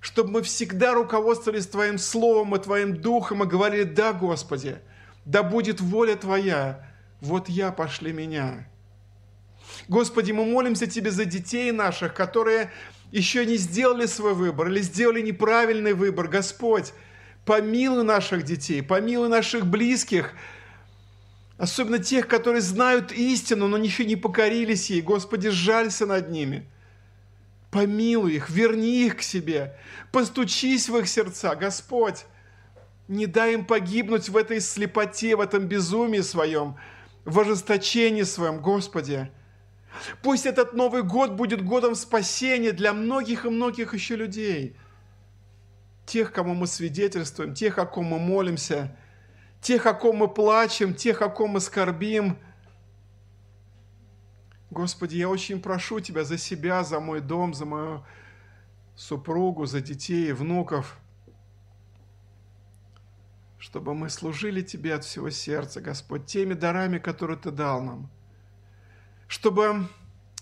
Speaker 2: чтобы мы всегда руководствовались Твоим Словом и Твоим Духом и говорили, да, Господи, да будет воля Твоя, вот я, пошли меня. Господи, мы молимся Тебе за детей наших, которые еще не сделали свой выбор или сделали неправильный выбор. Господь, помилуй наших детей, помилуй наших близких – Особенно тех, которые знают истину, но еще не покорились ей. Господи, жалься над ними. Помилуй их, верни их к себе. Постучись в их сердца, Господь. Не дай им погибнуть в этой слепоте, в этом безумии своем, в ожесточении своем, Господи. Пусть этот Новый год будет годом спасения для многих и многих еще людей. Тех, кому мы свидетельствуем, тех, о ком мы молимся – тех, о ком мы плачем, тех, о ком мы скорбим. Господи, я очень прошу Тебя за себя, за мой дом, за мою супругу, за детей и внуков, чтобы мы служили Тебе от всего сердца, Господь, теми дарами, которые Ты дал нам. Чтобы,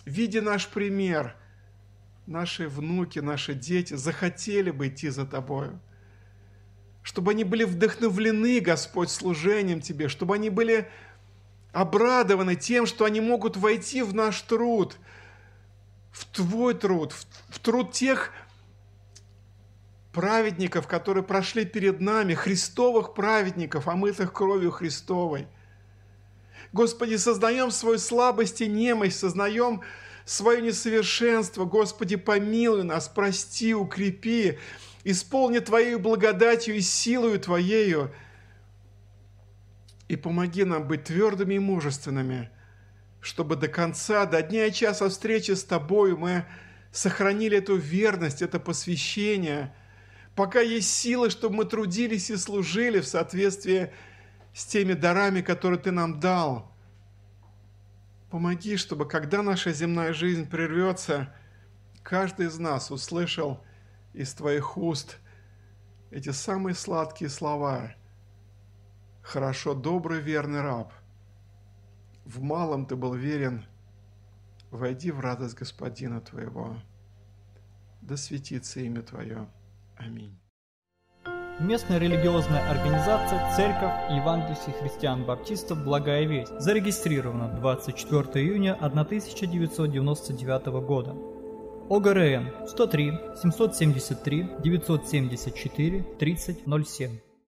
Speaker 2: видя наш пример, наши внуки, наши дети захотели бы идти за Тобою – чтобы они были вдохновлены, Господь, служением Тебе, чтобы они были обрадованы тем, что они могут войти в наш труд, в Твой труд, в, труд тех праведников, которые прошли перед нами, христовых праведников, омытых кровью Христовой. Господи, сознаем свою слабость и немощь, сознаем свое несовершенство. Господи, помилуй нас, прости, укрепи, исполни Твоей благодатью и силою Твоею, и помоги нам быть твердыми и мужественными, чтобы до конца, до дня и часа встречи с Тобою мы сохранили эту верность, это посвящение, пока есть силы, чтобы мы трудились и служили в соответствии с теми дарами, которые Ты нам дал. Помоги, чтобы когда наша земная жизнь прервется, каждый из нас услышал – из твоих уст эти самые сладкие слова. Хорошо, добрый, верный раб. В малом ты был верен, войди в радость Господина твоего. Да светится имя Твое. Аминь.
Speaker 1: Местная религиозная организация Церковь Евангельских христиан-баптистов «Благая весть» зарегистрирована 24 июня 1999 года. ОГРН 103 773 974 3007